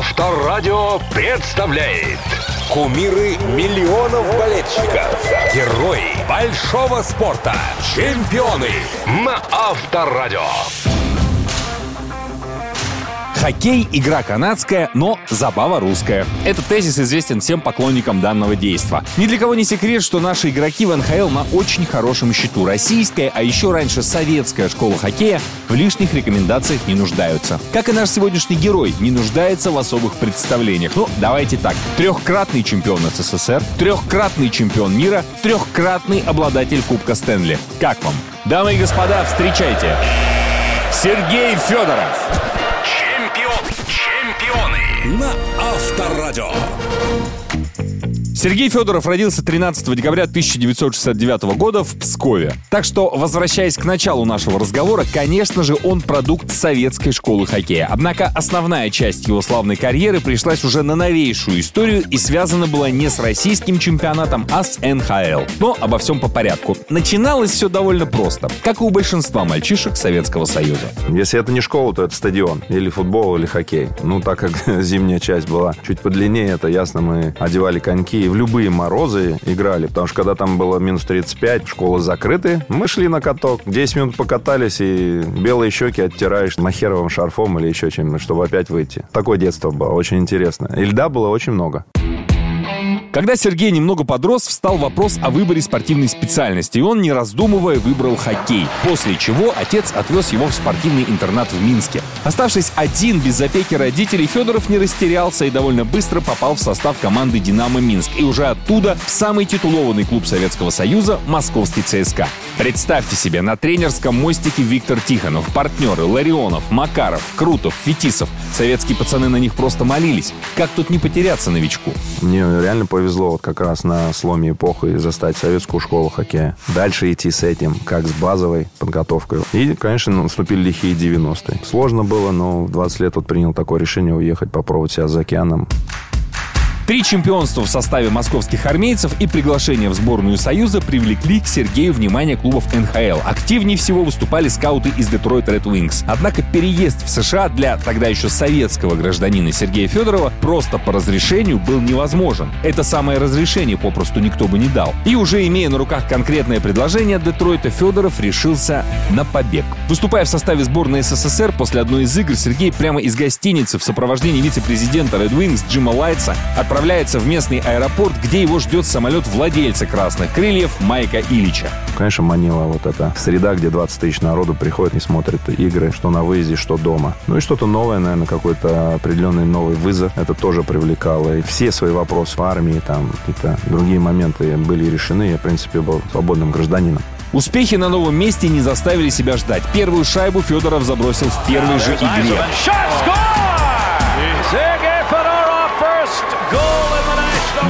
Авторадио представляет. Кумиры миллионов болельщиков. Герои большого спорта. Чемпионы. На Авторадио. Хоккей – игра канадская, но забава русская. Этот тезис известен всем поклонникам данного действа. Ни для кого не секрет, что наши игроки в НХЛ на очень хорошем счету. Российская, а еще раньше советская школа хоккея в лишних рекомендациях не нуждаются. Как и наш сегодняшний герой, не нуждается в особых представлениях. Ну, давайте так. Трехкратный чемпион СССР, трехкратный чемпион мира, трехкратный обладатель Кубка Стэнли. Как вам? Дамы и господа, встречайте! Сергей Федоров! На Авторадио. Сергей Федоров родился 13 декабря 1969 года в Пскове. Так что, возвращаясь к началу нашего разговора, конечно же, он продукт советской школы хоккея. Однако основная часть его славной карьеры пришлась уже на новейшую историю и связана была не с российским чемпионатом, а с НХЛ. Но обо всем по порядку. Начиналось все довольно просто, как и у большинства мальчишек Советского Союза. Если это не школа, то это стадион. Или футбол, или хоккей. Ну, так как зимняя часть была чуть подлиннее, это ясно, мы одевали коньки в любые морозы играли, потому что когда там было минус 35, школы закрыты, мы шли на каток, 10 минут покатались и белые щеки оттираешь махеровым шарфом или еще чем-нибудь, чтобы опять выйти. Такое детство было, очень интересно. И льда было очень много. Когда Сергей немного подрос, встал вопрос о выборе спортивной специальности, и он, не раздумывая, выбрал хоккей. После чего отец отвез его в спортивный интернат в Минске. Оставшись один без опеки родителей, Федоров не растерялся и довольно быстро попал в состав команды «Динамо Минск» и уже оттуда в самый титулованный клуб Советского Союза – московский ЦСКА. Представьте себе, на тренерском мостике Виктор Тихонов, партнеры Ларионов, Макаров, Крутов, Фетисов. Советские пацаны на них просто молились. Как тут не потеряться новичку? Мне реально повезло вот как раз на сломе эпохи застать советскую школу хоккея. Дальше идти с этим, как с базовой подготовкой. И, конечно, наступили лихие 90-е. Сложно было, но в 20 лет вот принял такое решение уехать, попробовать себя за океаном. Три чемпионства в составе московских армейцев и приглашение в сборную Союза привлекли к Сергею внимание клубов НХЛ. Активнее всего выступали скауты из Детройт Red Wings. Однако переезд в США для тогда еще советского гражданина Сергея Федорова просто по разрешению был невозможен. Это самое разрешение попросту никто бы не дал. И уже имея на руках конкретное предложение Детройта, Федоров решился на побег. Выступая в составе сборной СССР, после одной из игр Сергей прямо из гостиницы в сопровождении вице-президента Red Wings Джима Лайтса отправился отправляется в местный аэропорт, где его ждет самолет владельца «Красных крыльев» Майка Ильича. Конечно, манила вот эта среда, где 20 тысяч народу приходит и смотрит игры, что на выезде, что дома. Ну и что-то новое, наверное, какой-то определенный новый вызов. Это тоже привлекало. И все свои вопросы в армии, там какие-то другие моменты были решены. Я, в принципе, был свободным гражданином. Успехи на новом месте не заставили себя ждать. Первую шайбу Федоров забросил в первой же игре. first goal.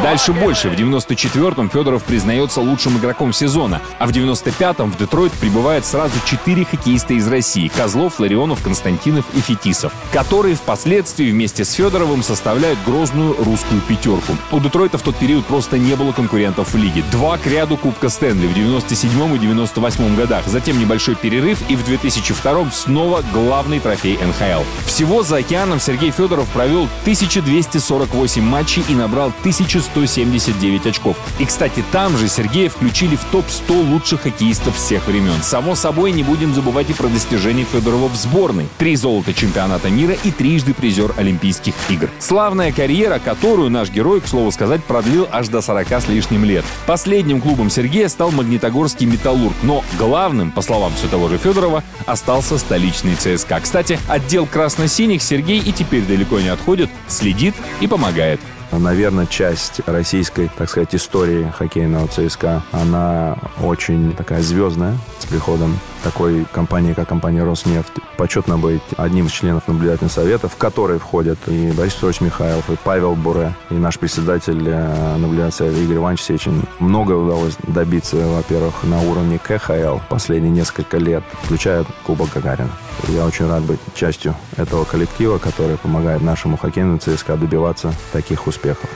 Дальше больше. В 94-м Федоров признается лучшим игроком сезона, а в 95-м в Детройт прибывает сразу четыре хоккеиста из России – Козлов, Ларионов, Константинов и Фетисов, которые впоследствии вместе с Федоровым составляют грозную русскую пятерку. У Детройта в тот период просто не было конкурентов в лиге. Два к ряду Кубка Стэнли в 97 и 98 годах, затем небольшой перерыв и в 2002 снова главный трофей НХЛ. Всего за океаном Сергей Федоров провел 1248 матчей и набрал 1100 179 очков. И, кстати, там же Сергея включили в топ-100 лучших хоккеистов всех времен. Само собой, не будем забывать и про достижения Федорова в сборной. Три золота чемпионата мира и трижды призер Олимпийских игр. Славная карьера, которую наш герой, к слову сказать, продлил аж до 40 с лишним лет. Последним клубом Сергея стал Магнитогорский «Металлург», но главным, по словам все того же Федорова, остался столичный ЦСКА. Кстати, отдел красно-синих Сергей и теперь далеко не отходит, следит и помогает. Наверное, часть российской, так сказать, истории хоккейного ЦСКА, она очень такая звездная с приходом такой компании, как компания «Роснефть». Почетно быть одним из членов наблюдательного совета, в который входят и Борис Петрович Михайлов, и Павел Буре, и наш председатель э, наблюдательного совета Игорь Иванович Сечин. Много удалось добиться, во-первых, на уровне КХЛ последние несколько лет, включая Кубок Гагарина. Я очень рад быть частью этого коллектива, который помогает нашему хоккейному ЦСКА добиваться таких успехов.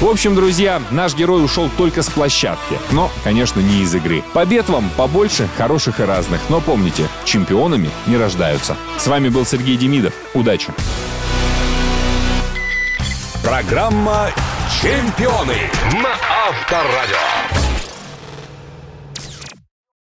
В общем, друзья, наш герой ушел только с площадки. Но, конечно, не из игры. Побед вам побольше, хороших и разных. Но помните, чемпионами не рождаются. С вами был Сергей Демидов. Удачи! Программа «Чемпионы» На Авторадио.